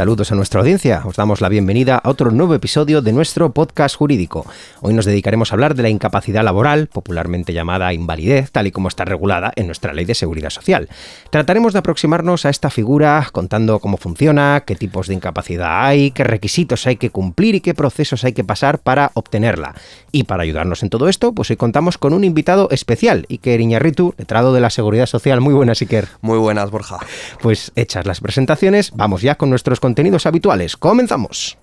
Saludos a nuestra audiencia, os damos la bienvenida a otro nuevo episodio de nuestro podcast jurídico. Hoy nos dedicaremos a hablar de la incapacidad laboral, popularmente llamada invalidez, tal y como está regulada en nuestra ley de seguridad social. Trataremos de aproximarnos a esta figura contando cómo funciona, qué tipos de incapacidad hay, qué requisitos hay que cumplir y qué procesos hay que pasar para obtenerla. Y para ayudarnos en todo esto, pues hoy contamos con un invitado especial, Iker Iñarritu, letrado de la seguridad social. Muy buenas, Iker. Muy buenas, Borja. Pues hechas las presentaciones, vamos ya con nuestros contenidos habituales. Comenzamos.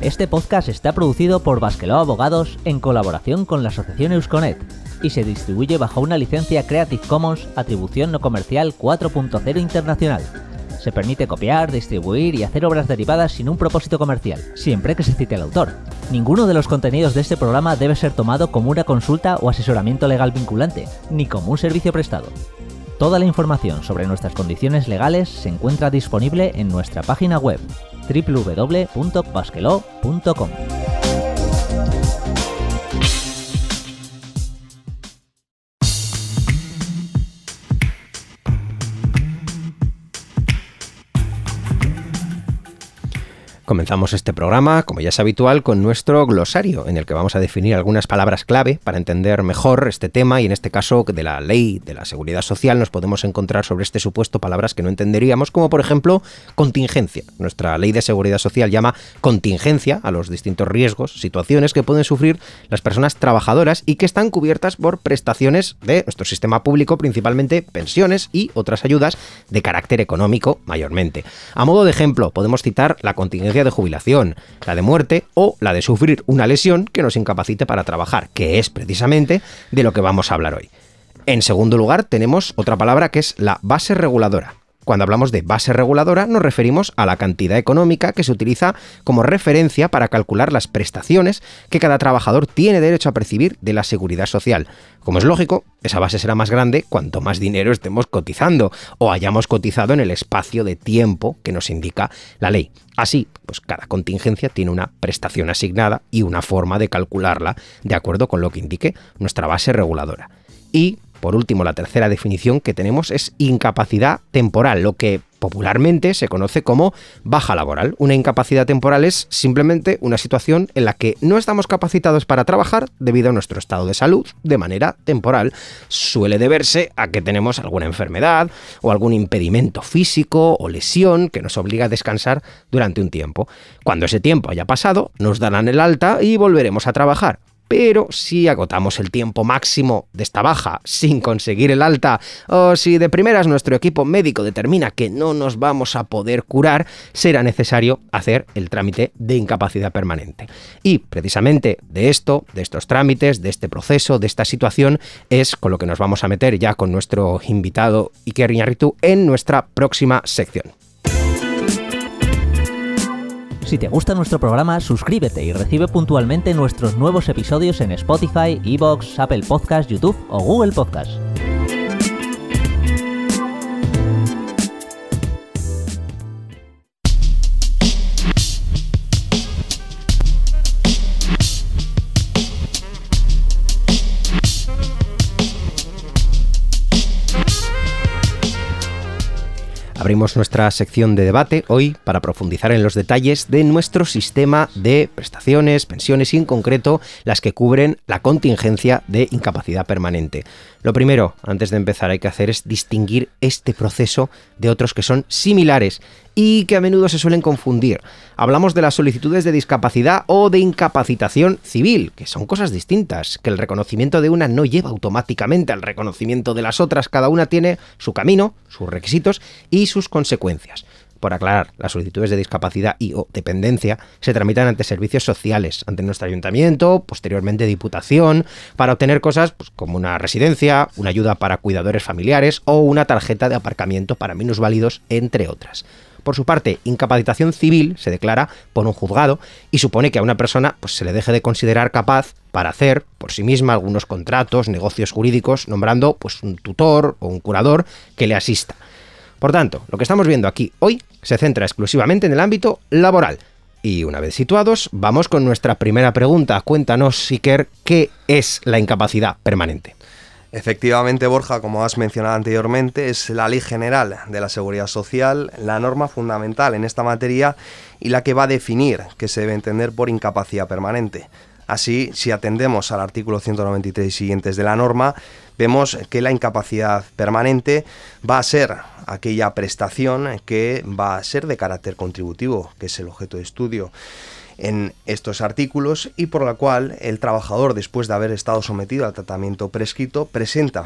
Este podcast está producido por Basqueló Abogados en colaboración con la Asociación Eusconet y se distribuye bajo una licencia Creative Commons Atribución No Comercial 4.0 Internacional. Se permite copiar, distribuir y hacer obras derivadas sin un propósito comercial, siempre que se cite al autor. Ninguno de los contenidos de este programa debe ser tomado como una consulta o asesoramiento legal vinculante, ni como un servicio prestado. Toda la información sobre nuestras condiciones legales se encuentra disponible en nuestra página web www.basquelo.com. Comenzamos este programa, como ya es habitual, con nuestro glosario, en el que vamos a definir algunas palabras clave para entender mejor este tema y en este caso de la ley de la seguridad social nos podemos encontrar sobre este supuesto palabras que no entenderíamos, como por ejemplo contingencia. Nuestra ley de seguridad social llama contingencia a los distintos riesgos, situaciones que pueden sufrir las personas trabajadoras y que están cubiertas por prestaciones de nuestro sistema público, principalmente pensiones y otras ayudas de carácter económico mayormente. A modo de ejemplo, podemos citar la contingencia de jubilación, la de muerte o la de sufrir una lesión que nos incapacite para trabajar, que es precisamente de lo que vamos a hablar hoy. En segundo lugar, tenemos otra palabra que es la base reguladora. Cuando hablamos de base reguladora nos referimos a la cantidad económica que se utiliza como referencia para calcular las prestaciones que cada trabajador tiene derecho a percibir de la seguridad social. Como es lógico, esa base será más grande cuanto más dinero estemos cotizando o hayamos cotizado en el espacio de tiempo que nos indica la ley. Así, pues cada contingencia tiene una prestación asignada y una forma de calcularla de acuerdo con lo que indique nuestra base reguladora. Y por último, la tercera definición que tenemos es incapacidad temporal, lo que popularmente se conoce como baja laboral. Una incapacidad temporal es simplemente una situación en la que no estamos capacitados para trabajar debido a nuestro estado de salud de manera temporal. Suele deberse a que tenemos alguna enfermedad o algún impedimento físico o lesión que nos obliga a descansar durante un tiempo. Cuando ese tiempo haya pasado, nos darán el alta y volveremos a trabajar pero si agotamos el tiempo máximo de esta baja sin conseguir el alta, o si de primeras nuestro equipo médico determina que no nos vamos a poder curar, será necesario hacer el trámite de incapacidad permanente. Y precisamente de esto, de estos trámites, de este proceso, de esta situación, es con lo que nos vamos a meter ya con nuestro invitado Iker Iñarritu en nuestra próxima sección. Si te gusta nuestro programa, suscríbete y recibe puntualmente nuestros nuevos episodios en Spotify, Evox, Apple Podcast, YouTube o Google Podcast. Abrimos nuestra sección de debate hoy para profundizar en los detalles de nuestro sistema de prestaciones, pensiones y en concreto las que cubren la contingencia de incapacidad permanente. Lo primero, antes de empezar, hay que hacer es distinguir este proceso de otros que son similares y que a menudo se suelen confundir. Hablamos de las solicitudes de discapacidad o de incapacitación civil, que son cosas distintas, que el reconocimiento de una no lleva automáticamente al reconocimiento de las otras, cada una tiene su camino, sus requisitos y sus consecuencias por aclarar, las solicitudes de discapacidad y o dependencia se tramitan ante servicios sociales, ante nuestro ayuntamiento, posteriormente diputación, para obtener cosas pues, como una residencia, una ayuda para cuidadores familiares o una tarjeta de aparcamiento para minusválidos, entre otras. Por su parte, incapacitación civil se declara por un juzgado y supone que a una persona pues, se le deje de considerar capaz para hacer por sí misma algunos contratos, negocios jurídicos, nombrando pues, un tutor o un curador que le asista. Por tanto, lo que estamos viendo aquí hoy se centra exclusivamente en el ámbito laboral. Y una vez situados, vamos con nuestra primera pregunta. Cuéntanos, Siker, ¿qué es la incapacidad permanente? Efectivamente, Borja, como has mencionado anteriormente, es la Ley General de la Seguridad Social la norma fundamental en esta materia y la que va a definir qué se debe entender por incapacidad permanente. Así, si atendemos al artículo 193 y siguientes de la norma, vemos que la incapacidad permanente va a ser aquella prestación que va a ser de carácter contributivo, que es el objeto de estudio en estos artículos y por la cual el trabajador, después de haber estado sometido al tratamiento prescrito, presenta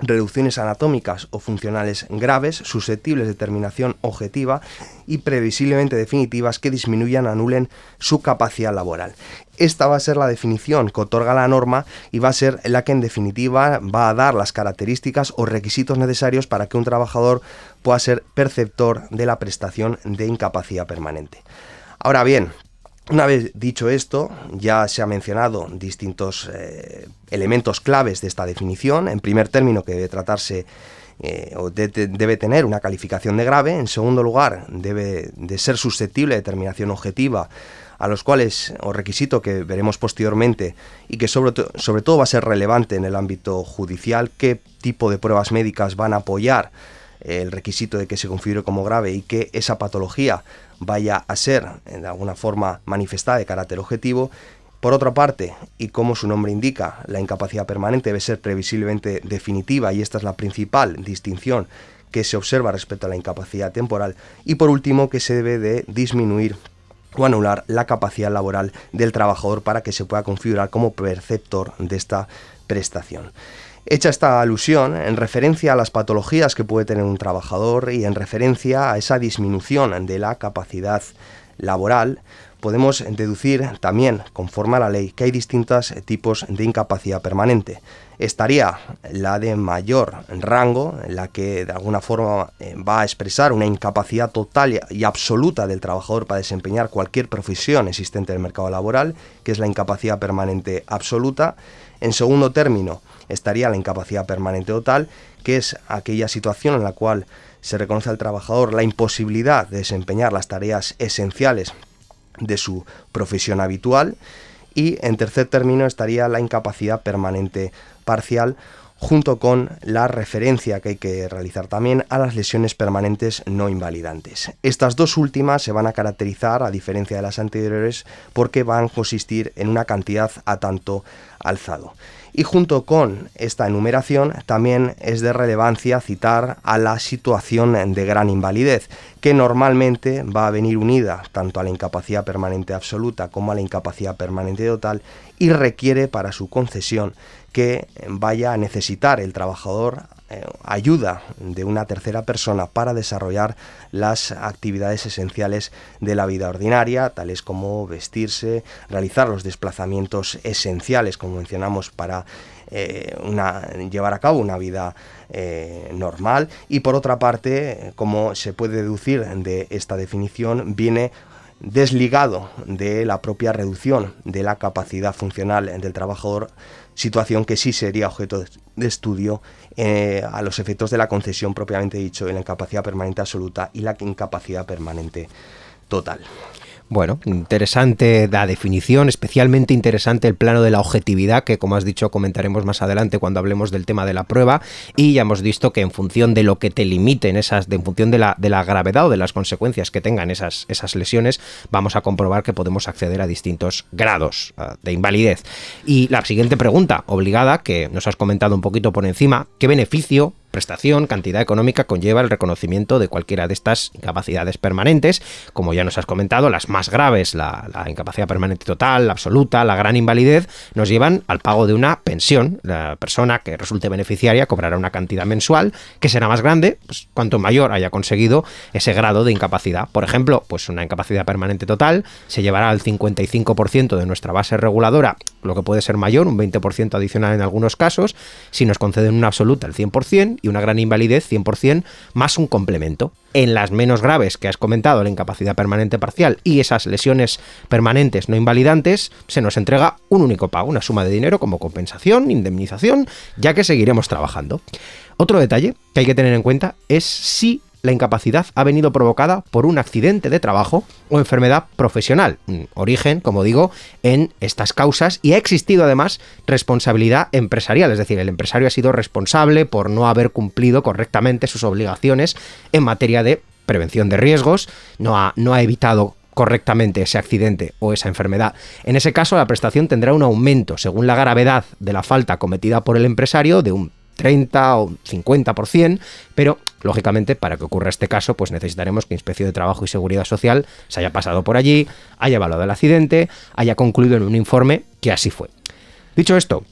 reducciones anatómicas o funcionales graves, susceptibles de terminación objetiva y previsiblemente definitivas que disminuyan o anulen su capacidad laboral. Esta va a ser la definición que otorga la norma y va a ser la que en definitiva va a dar las características o requisitos necesarios para que un trabajador pueda ser perceptor de la prestación de incapacidad permanente. Ahora bien, una vez dicho esto, ya se ha mencionado distintos eh, elementos claves de esta definición. En primer término, que debe tratarse eh, o debe tener una calificación de grave. En segundo lugar, debe de ser susceptible de determinación objetiva a los cuales, o requisito que veremos posteriormente, y que sobre, sobre todo va a ser relevante en el ámbito judicial, qué tipo de pruebas médicas van a apoyar el requisito de que se configure como grave y que esa patología vaya a ser de alguna forma manifestada de carácter objetivo. Por otra parte, y como su nombre indica, la incapacidad permanente debe ser previsiblemente definitiva y esta es la principal distinción que se observa respecto a la incapacidad temporal. Y por último, que se debe de disminuir o anular la capacidad laboral del trabajador para que se pueda configurar como perceptor de esta prestación. Hecha esta alusión en referencia a las patologías que puede tener un trabajador y en referencia a esa disminución de la capacidad laboral, podemos deducir también, conforme a la ley, que hay distintos tipos de incapacidad permanente. Estaría la de mayor rango, la que de alguna forma eh, va a expresar una incapacidad total y absoluta del trabajador para desempeñar cualquier profesión existente en el mercado laboral, que es la incapacidad permanente absoluta. En segundo término, estaría la incapacidad permanente total, que es aquella situación en la cual se reconoce al trabajador la imposibilidad de desempeñar las tareas esenciales de su profesión habitual. Y en tercer término estaría la incapacidad permanente parcial junto con la referencia que hay que realizar también a las lesiones permanentes no invalidantes. Estas dos últimas se van a caracterizar, a diferencia de las anteriores, porque van a consistir en una cantidad a tanto alzado. Y junto con esta enumeración también es de relevancia citar a la situación de gran invalidez, que normalmente va a venir unida tanto a la incapacidad permanente absoluta como a la incapacidad permanente total y requiere para su concesión que vaya a necesitar el trabajador eh, ayuda de una tercera persona para desarrollar las actividades esenciales de la vida ordinaria, tales como vestirse, realizar los desplazamientos esenciales, como mencionamos, para eh, llevar a cabo una vida eh, normal. Y por otra parte, como se puede deducir de esta definición, viene desligado de la propia reducción de la capacidad funcional del trabajador, situación que sí sería objeto de estudio eh, a los efectos de la concesión propiamente dicho en la incapacidad permanente absoluta y la incapacidad permanente total. Bueno, interesante la definición, especialmente interesante el plano de la objetividad, que como has dicho comentaremos más adelante cuando hablemos del tema de la prueba, y ya hemos visto que en función de lo que te limiten esas, en función de la, de la gravedad o de las consecuencias que tengan esas, esas lesiones, vamos a comprobar que podemos acceder a distintos grados ah, de invalidez. Y la siguiente pregunta, obligada, que nos has comentado un poquito por encima, ¿qué beneficio prestación, cantidad económica conlleva el reconocimiento de cualquiera de estas incapacidades permanentes, como ya nos has comentado, las más graves, la, incapacidad permanente total, la absoluta, la gran invalidez, nos llevan al pago de una pensión. La persona que resulte beneficiaria cobrará una cantidad mensual que será más grande, pues, cuanto mayor haya conseguido ese grado de incapacidad. Por ejemplo, pues una incapacidad permanente total se llevará al 55% de nuestra base reguladora, lo que puede ser mayor, un 20% adicional en algunos casos. Si nos conceden una absoluta, el 100%, y una gran invalidez 100% más un complemento. En las menos graves que has comentado, la incapacidad permanente parcial y esas lesiones permanentes no invalidantes, se nos entrega un único pago, una suma de dinero como compensación, indemnización, ya que seguiremos trabajando. Otro detalle que hay que tener en cuenta es si la incapacidad ha venido provocada por un accidente de trabajo o enfermedad profesional. Origen, como digo, en estas causas y ha existido además responsabilidad empresarial, es decir, el empresario ha sido responsable por no haber cumplido correctamente sus obligaciones en materia de prevención de riesgos, no ha, no ha evitado correctamente ese accidente o esa enfermedad. En ese caso, la prestación tendrá un aumento según la gravedad de la falta cometida por el empresario de un 30 o 50%, pero lógicamente para que ocurra este caso, pues necesitaremos que Inspección de Trabajo y Seguridad Social se haya pasado por allí, haya evaluado el accidente, haya concluido en un informe que así fue. Dicho esto,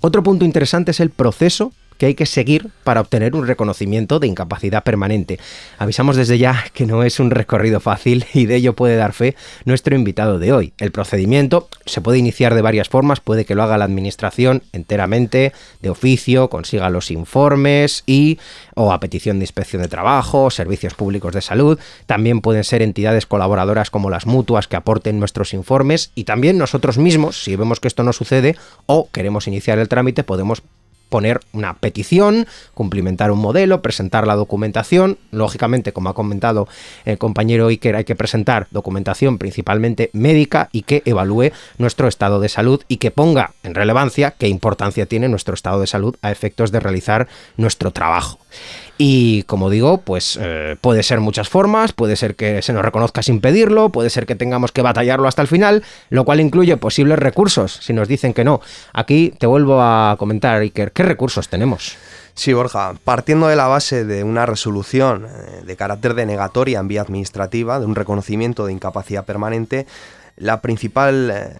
otro punto interesante es el proceso que hay que seguir para obtener un reconocimiento de incapacidad permanente. Avisamos desde ya que no es un recorrido fácil y de ello puede dar fe nuestro invitado de hoy. El procedimiento se puede iniciar de varias formas, puede que lo haga la administración enteramente, de oficio, consiga los informes y o a petición de inspección de trabajo, servicios públicos de salud, también pueden ser entidades colaboradoras como las mutuas que aporten nuestros informes y también nosotros mismos, si vemos que esto no sucede o queremos iniciar el trámite, podemos poner una petición, cumplimentar un modelo, presentar la documentación. Lógicamente, como ha comentado el compañero Iker, hay que presentar documentación principalmente médica y que evalúe nuestro estado de salud y que ponga en relevancia qué importancia tiene nuestro estado de salud a efectos de realizar nuestro trabajo. Y como digo, pues eh, puede ser muchas formas, puede ser que se nos reconozca sin pedirlo, puede ser que tengamos que batallarlo hasta el final, lo cual incluye posibles recursos, si nos dicen que no. Aquí te vuelvo a comentar, Iker, ¿qué recursos tenemos? Sí, Borja, partiendo de la base de una resolución eh, de carácter denegatoria en vía administrativa, de un reconocimiento de incapacidad permanente, la principal eh,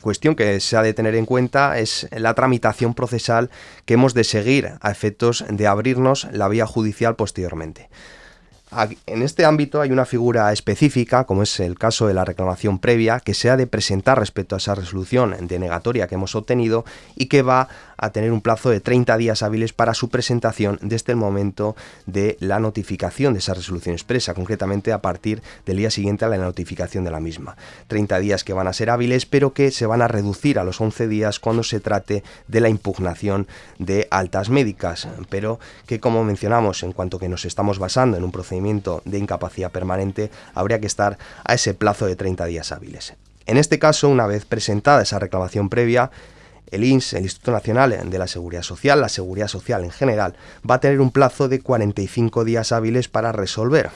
cuestión que se ha de tener en cuenta es la tramitación procesal que hemos de seguir a efectos de abrirnos la vía judicial posteriormente. En este ámbito hay una figura específica, como es el caso de la reclamación previa, que se ha de presentar respecto a esa resolución denegatoria que hemos obtenido y que va a tener un plazo de 30 días hábiles para su presentación desde el momento de la notificación de esa resolución expresa, concretamente a partir del día siguiente a la notificación de la misma. 30 días que van a ser hábiles, pero que se van a reducir a los 11 días cuando se trate de la impugnación de altas médicas, pero que como mencionamos, en cuanto que nos estamos basando en un procedimiento de incapacidad permanente, habría que estar a ese plazo de 30 días hábiles. En este caso, una vez presentada esa reclamación previa, el INS, el Instituto Nacional de la Seguridad Social, la Seguridad Social en general, va a tener un plazo de 45 días hábiles para resolver.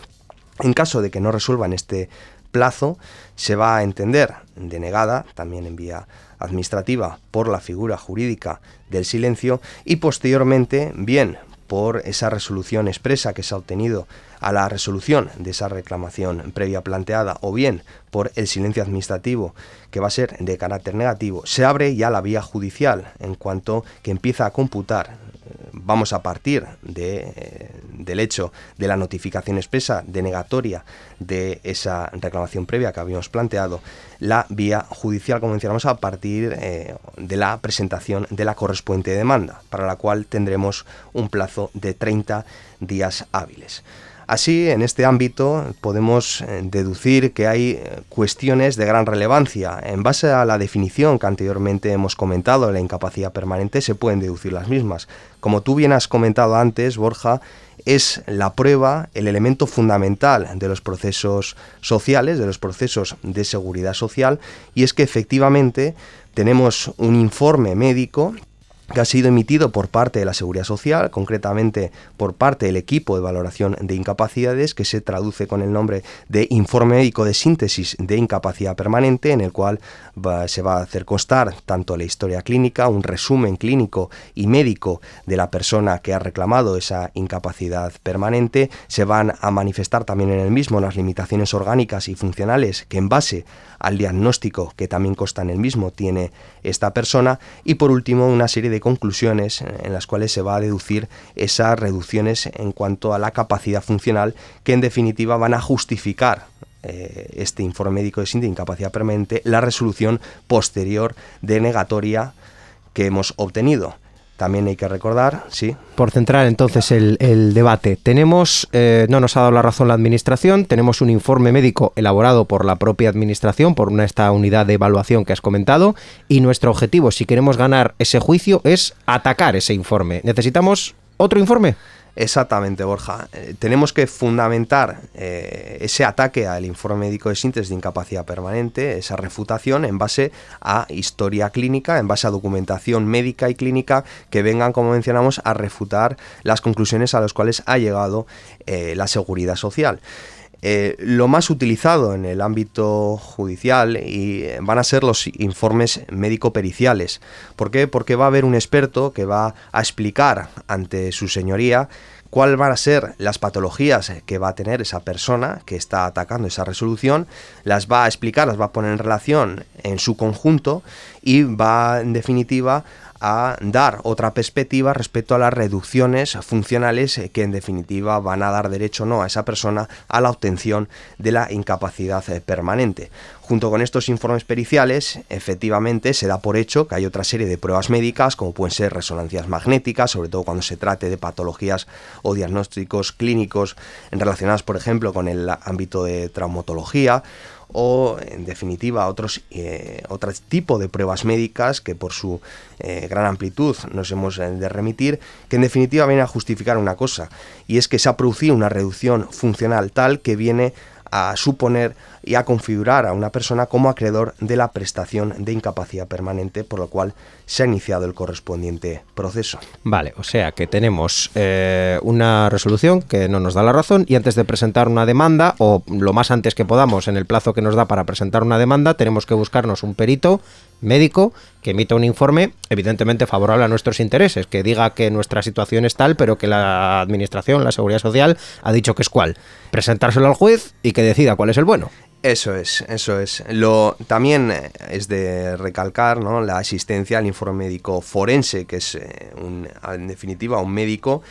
En caso de que no resuelvan este plazo, se va a entender denegada, también en vía administrativa, por la figura jurídica del silencio y posteriormente, bien por esa resolución expresa que se ha obtenido a la resolución de esa reclamación previa planteada o bien por el silencio administrativo que va a ser de carácter negativo, se abre ya la vía judicial en cuanto que empieza a computar vamos a partir de, eh, del hecho de la notificación expresa denegatoria de esa reclamación previa que habíamos planteado, la vía judicial, como mencionamos, a partir eh, de la presentación de la correspondiente demanda, para la cual tendremos un plazo de 30 días hábiles. Así, en este ámbito podemos eh, deducir que hay eh, cuestiones de gran relevancia. En base a la definición que anteriormente hemos comentado de la incapacidad permanente, se pueden deducir las mismas. Como tú bien has comentado antes, Borja, es la prueba el elemento fundamental de los procesos sociales, de los procesos de seguridad social, y es que efectivamente tenemos un informe médico que ha sido emitido por parte de la Seguridad Social, concretamente por parte del equipo de valoración de incapacidades, que se traduce con el nombre de Informe Médico de Síntesis de Incapacidad Permanente, en el cual se va a hacer constar tanto la historia clínica, un resumen clínico y médico de la persona que ha reclamado esa incapacidad permanente, se van a manifestar también en el mismo las limitaciones orgánicas y funcionales que en base al diagnóstico que también consta en el mismo tiene esta persona. Y por último una serie de conclusiones en las cuales se va a deducir esas reducciones en cuanto a la capacidad funcional que en definitiva van a justificar eh, este informe médico de de incapacidad permanente la resolución posterior denegatoria que hemos obtenido. También hay que recordar, sí. Por centrar entonces el, debate, tenemos, eh, no nos ha dado la razón la Administración, tenemos un informe médico elaborado por la propia Administración, por una, esta unidad de evaluación que has comentado, y nuestro objetivo, si queremos ganar ese juicio, es atacar ese informe. ¿Necesitamos otro informe? Exactamente, Borja. Eh, tenemos que fundamentar eh, ese ataque al informe médico de síntesis de incapacidad permanente, esa refutación, en base a historia clínica, en base a documentación médica y clínica que vengan, como mencionamos, a refutar las conclusiones a las cuales ha llegado eh, la seguridad social. Lo más utilizado en el ámbito judicial y van a ser los informes médico-periciales. ¿Por qué? Porque va a haber un experto que va a explicar ante su señoría cuáles van a ser las patologías que va a tener esa persona que está atacando esa resolución, las va a explicar, las va a poner en relación en su conjunto y va en definitiva a dar otra perspectiva respecto a las reducciones funcionales que en definitiva van a dar derecho o no a esa persona a la obtención de la incapacidad eh, permanente. Junto con estos informes periciales, efectivamente se da por hecho que hay otra serie de pruebas médicas, como pueden ser resonancias magnéticas, sobre todo cuando se trate de patologías o diagnósticos clínicos relacionados, por ejemplo, con el ámbito de traumatología, o en definitiva otros eh, otro tipo de pruebas médicas que por su eh, gran amplitud nos hemos eh, de remitir que en definitiva viene a justificar una cosa y es que se ha producido una reducción funcional tal que viene a suponer y a configurar a una persona como acreedor de la prestación de incapacidad permanente, por lo cual se ha iniciado el correspondiente proceso. Vale, o sea que tenemos eh, una resolución que no nos da la razón y antes de presentar una demanda, o lo más antes que podamos en el plazo que nos da para presentar una demanda, tenemos que buscarnos un perito médico que emita un informe evidentemente favorable a nuestros intereses, que diga que nuestra situación es tal, pero que la administración, la seguridad social, ha dicho que es cual. Presentárselo al juez y que decida cuál es el bueno. Eso es, eso es. Lo, también eh, es de recalcar ¿no? la asistencia al informe médico forense, que es eh, en definitiva un médico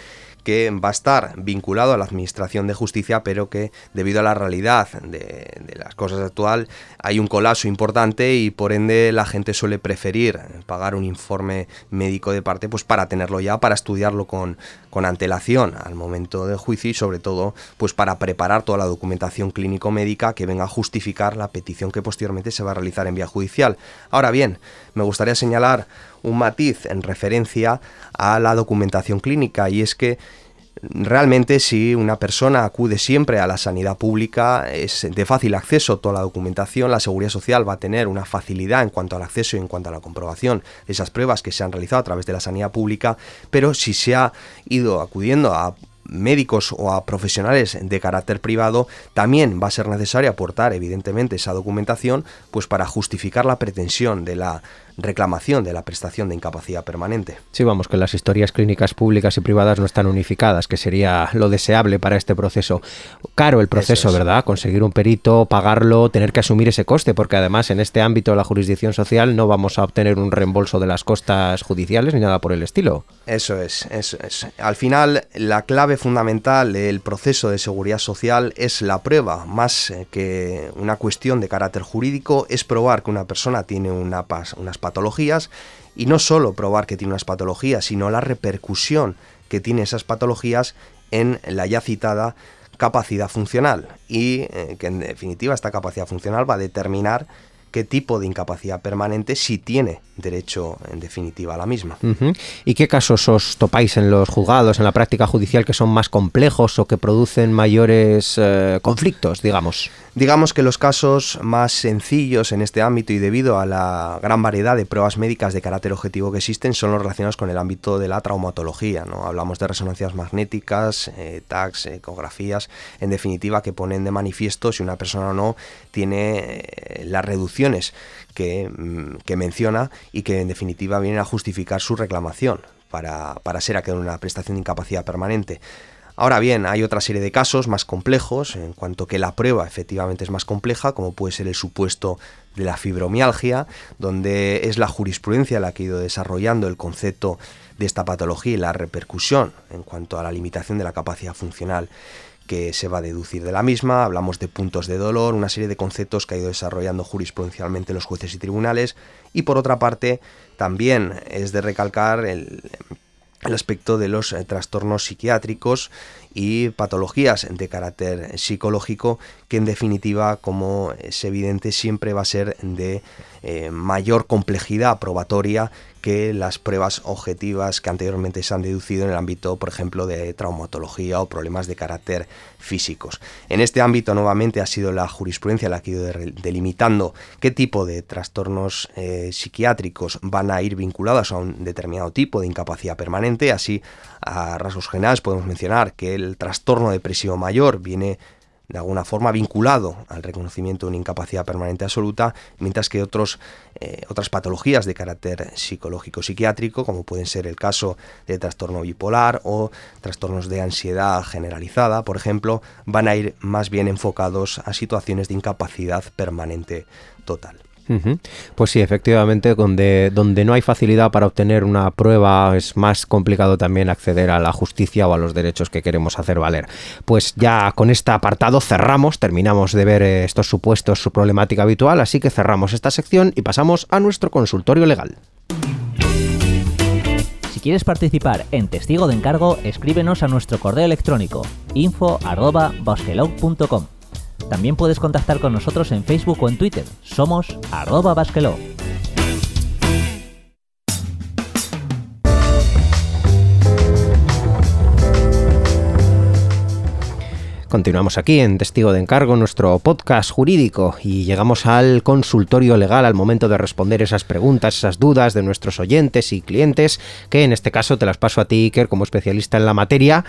que va a estar vinculado a la Administración de Justicia, pero que debido a la realidad de, las cosas actual hay un colapso importante y por ende la gente suele preferir pagar un informe médico de parte pues para tenerlo ya, para estudiarlo con, con antelación al momento del juicio y sobre todo pues para preparar toda la documentación clínico-médica que venga a justificar la petición que posteriormente se va a realizar en vía judicial. Ahora bien, me gustaría señalar un matiz en referencia a la documentación clínica y es que realmente si una persona acude siempre a la sanidad pública es de fácil acceso toda la documentación, la seguridad social va a tener una facilidad en cuanto al acceso y en cuanto a la comprobación de esas pruebas que se han realizado a través de la sanidad pública, pero si se ha ido acudiendo a médicos o a profesionales de carácter privado, también va a ser necesario aportar evidentemente esa documentación pues para justificar la pretensión de la reclamación de la prestación de incapacidad permanente. Sí, vamos, que las historias clínicas públicas y privadas no están unificadas, que sería lo deseable para este proceso. Caro el proceso, ¿verdad? Conseguir un perito, pagarlo, tener que asumir ese coste, porque además en este ámbito de la jurisdicción social no vamos a obtener un reembolso de las costas judiciales ni nada por el estilo. Eso es, eso es. Al final, la clave fundamental del proceso de seguridad social es la prueba, más eh, que una cuestión de carácter jurídico, es probar que una persona tiene una, unas patologías y no solo probar que tiene unas patologías, sino la repercusión que tiene esas patologías en la ya citada capacidad funcional. Y eh, que en definitiva esta capacidad funcional va a determinar qué tipo de incapacidad permanente si tiene derecho en definitiva a la misma. ¿Y qué casos os topáis en los juzgados, en la práctica judicial, que son más complejos o que producen mayores eh, conflictos, digamos? Digamos que los casos más sencillos en este ámbito y debido a la gran variedad de pruebas médicas de carácter objetivo que existen son los relacionados con el ámbito de la traumatología. ¿no? Hablamos de resonancias magnéticas, eh, tags, ecografías, en definitiva que ponen de manifiesto si una persona o no tiene eh, las reducciones que, mm, que, menciona y que en definitiva vienen a justificar su reclamación para, para ser aquel una prestación de incapacidad permanente. Ahora bien, hay otra serie de casos más complejos, en cuanto que la prueba efectivamente es más compleja, como puede ser el supuesto de la fibromialgia, donde es la jurisprudencia la que ha ido desarrollando el concepto de esta patología y la repercusión en cuanto a la limitación de la capacidad funcional que se va a deducir de la misma, hablamos de puntos de dolor, una serie de conceptos que ha ido desarrollando jurisprudencialmente los jueces y tribunales, y por otra parte también es de recalcar el, aspecto de los eh, trastornos psiquiátricos y patologías de carácter psicológico que en definitiva como es evidente siempre va a ser de eh, mayor complejidad probatoria que las pruebas objetivas que anteriormente se han deducido en el ámbito, por ejemplo, de traumatología o problemas de carácter físicos. En este ámbito, nuevamente, ha sido la jurisprudencia la que ha ido delimitando qué tipo de trastornos eh, psiquiátricos van a ir vinculados a un determinado tipo de incapacidad permanente. Así, a rasgos generales, podemos mencionar que el trastorno depresivo mayor viene de alguna forma vinculado al reconocimiento de una incapacidad permanente absoluta, mientras que otros, eh, otras patologías de carácter psicológico psiquiátrico, como pueden ser el caso de trastorno bipolar o trastornos de ansiedad generalizada, por ejemplo, van a ir más bien enfocados a situaciones de incapacidad permanente total. Pues sí, efectivamente, donde, donde no hay facilidad para obtener una prueba es más complicado también acceder a la justicia o a los derechos que queremos hacer valer. Pues ya con este apartado cerramos, terminamos de ver eh, estos supuestos, su problemática habitual, así que cerramos esta sección y pasamos a nuestro consultorio legal. Si quieres participar en Testigo de Encargo, escríbenos a nuestro correo electrónico info.bosquelog.com también puedes contactar con nosotros en Facebook o en Twitter. Somos arroba basqueló. Continuamos aquí en Testigo de Encargo, nuestro podcast jurídico, y llegamos al consultorio legal al momento de responder esas preguntas, esas dudas de nuestros oyentes y clientes, que en este caso te las paso a ti, Iker, como especialista en la materia.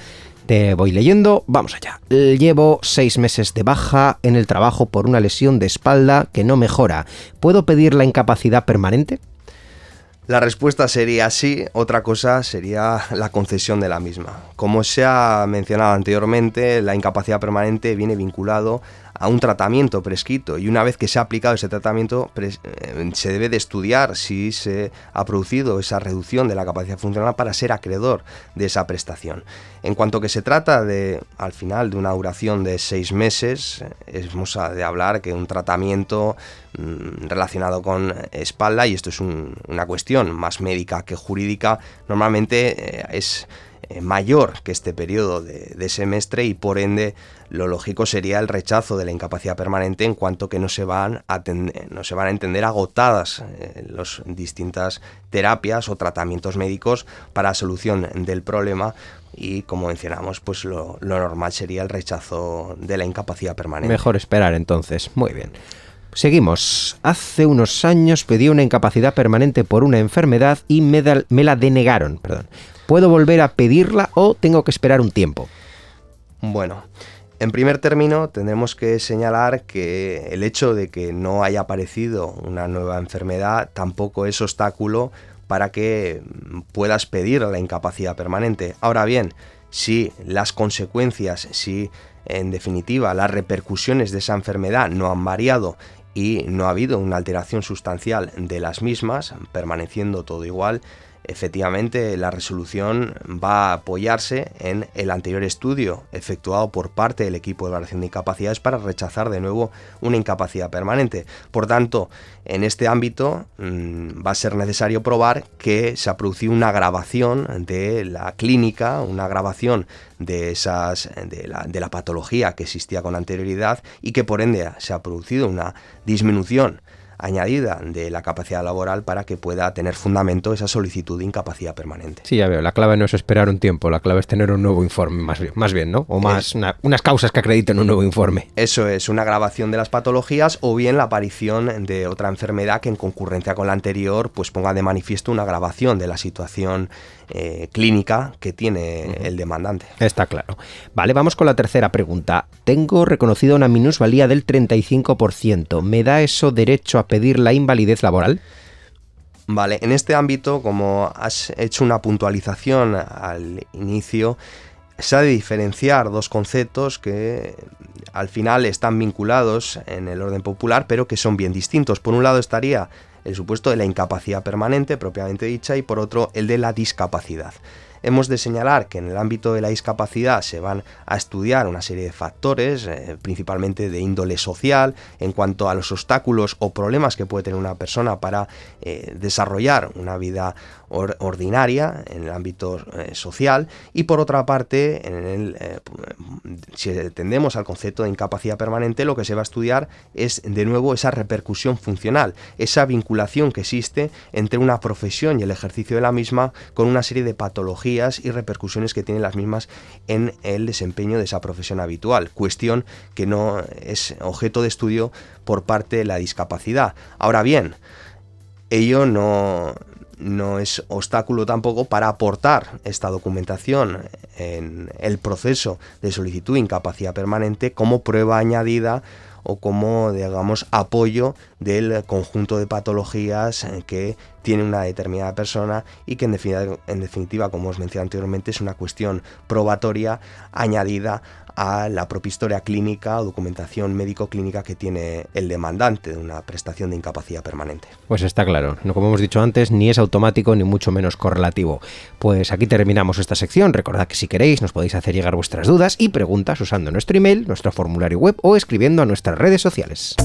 Te voy leyendo, vamos allá. Llevo seis meses de baja en el trabajo por una lesión de espalda que no mejora. ¿Puedo pedir la incapacidad permanente? La respuesta sería sí, otra cosa sería la concesión de la misma. Como se ha mencionado anteriormente, la incapacidad permanente viene vinculado a un tratamiento prescrito y una vez que se ha aplicado ese tratamiento eh, se debe de estudiar si se ha producido esa reducción de la capacidad funcional para ser acreedor de esa prestación. En cuanto que se trata de, al final, de una duración de seis meses, hemos de hablar que un tratamiento mm, relacionado con espalda, y esto es una cuestión más médica que jurídica, normalmente eh, es eh, mayor que este periodo de, semestre y por ende lo lógico sería el rechazo de la incapacidad permanente en cuanto que no se van a, no se van a entender agotadas eh, las distintas terapias o tratamientos médicos para solución del problema y como mencionamos pues lo, lo normal sería el rechazo de la incapacidad permanente. Mejor esperar entonces, muy bien. Seguimos. Hace unos años pedí una incapacidad permanente por una enfermedad y me, me la denegaron. Perdón. ¿Puedo volver a pedirla o tengo que esperar un tiempo? Bueno, en primer término tendremos que señalar que el hecho de que no haya aparecido una nueva enfermedad tampoco es obstáculo para que puedas pedir la incapacidad permanente. Ahora bien, si las consecuencias, si en definitiva las repercusiones de esa enfermedad no han variado y no ha habido una alteración sustancial de las mismas, permaneciendo todo igual, efectivamente la resolución va a apoyarse en el anterior estudio efectuado por parte del equipo de evaluación de incapacidades para rechazar de nuevo una incapacidad permanente. Por tanto, en este ámbito mm, va a ser necesario probar que se ha producido una agravación de la clínica, una agravación de, esas, de, la, de la patología que existía con anterioridad y que por ende se ha producido una disminución añadida de la capacidad laboral para que pueda tener fundamento esa solicitud de incapacidad permanente. Sí, ya veo, la clave no es esperar un tiempo, la clave es tener un nuevo informe, más bien, más bien ¿no? O más unas causas que acrediten un nuevo informe. Eso es, una agravación de las patologías o bien la aparición de otra enfermedad que en concurrencia con la anterior pues ponga de manifiesto una agravación de la situación eh, clínica que tiene el demandante. Está claro. Vale, vamos con la tercera pregunta. Tengo reconocido una minusvalía del 35%. ¿Me da eso derecho a pedir la invalidez laboral? Vale, en este ámbito, como has hecho una puntualización al inicio, se ha de diferenciar dos conceptos que al final están vinculados en el orden popular, pero que son bien distintos. Por un lado estaría el supuesto de la incapacidad permanente propiamente dicha y por otro el de la discapacidad. Hemos de señalar que en el ámbito de la discapacidad se van a estudiar una serie de factores, eh, principalmente de índole social, en cuanto a los obstáculos o problemas que puede tener una persona para eh, desarrollar una vida ordinaria en el ámbito eh, social. Y por otra parte si tendemos al concepto de incapacidad permanente lo que se va a estudiar es de nuevo esa repercusión funcional esa vinculación que existe entre una profesión y el ejercicio de la misma con una serie de patologías y repercusiones que tienen las mismas en el desempeño de esa profesión habitual, cuestión que no es objeto de estudio por parte de la discapacidad. Ahora bien, ello no, no es obstáculo tampoco para aportar esta documentación en el proceso de solicitud de incapacidad permanente como prueba añadida o como, digamos, apoyo del conjunto de patologías que tiene una determinada persona y que en definitiva, como os mencioné anteriormente, es una cuestión probatoria añadida a la propia historia clínica o documentación médico-clínica que tiene el demandante de una prestación de incapacidad permanente. Pues está claro, no como hemos dicho antes, ni es automático ni mucho menos correlativo. Pues aquí terminamos esta sección. Recordad que si queréis nos podéis hacer llegar vuestras dudas y preguntas usando nuestro email, nuestro formulario web o escribiendo a nuestras redes sociales.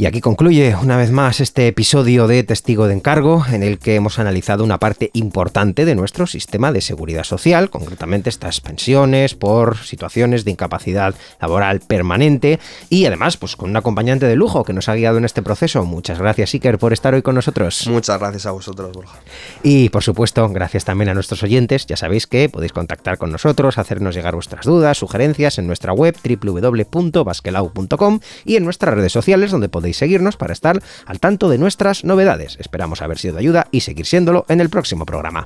Y aquí concluye una vez más este episodio de Testigo de Encargo, en el que hemos analizado una parte importante de nuestro sistema de seguridad social, concretamente estas pensiones por situaciones de incapacidad laboral permanente y además pues con un acompañante de lujo que nos ha guiado en este proceso. Muchas gracias Iker por estar hoy con nosotros. Muchas gracias a vosotros, Borja. Y por supuesto, gracias también a nuestros oyentes. Ya sabéis que podéis contactar con nosotros, hacernos llegar vuestras dudas, sugerencias en nuestra web www.basquelau.com y en nuestras redes sociales donde podéis seguirnos para estar al tanto de nuestras novedades. Esperamos haber sido de ayuda y seguir siéndolo en el próximo programa.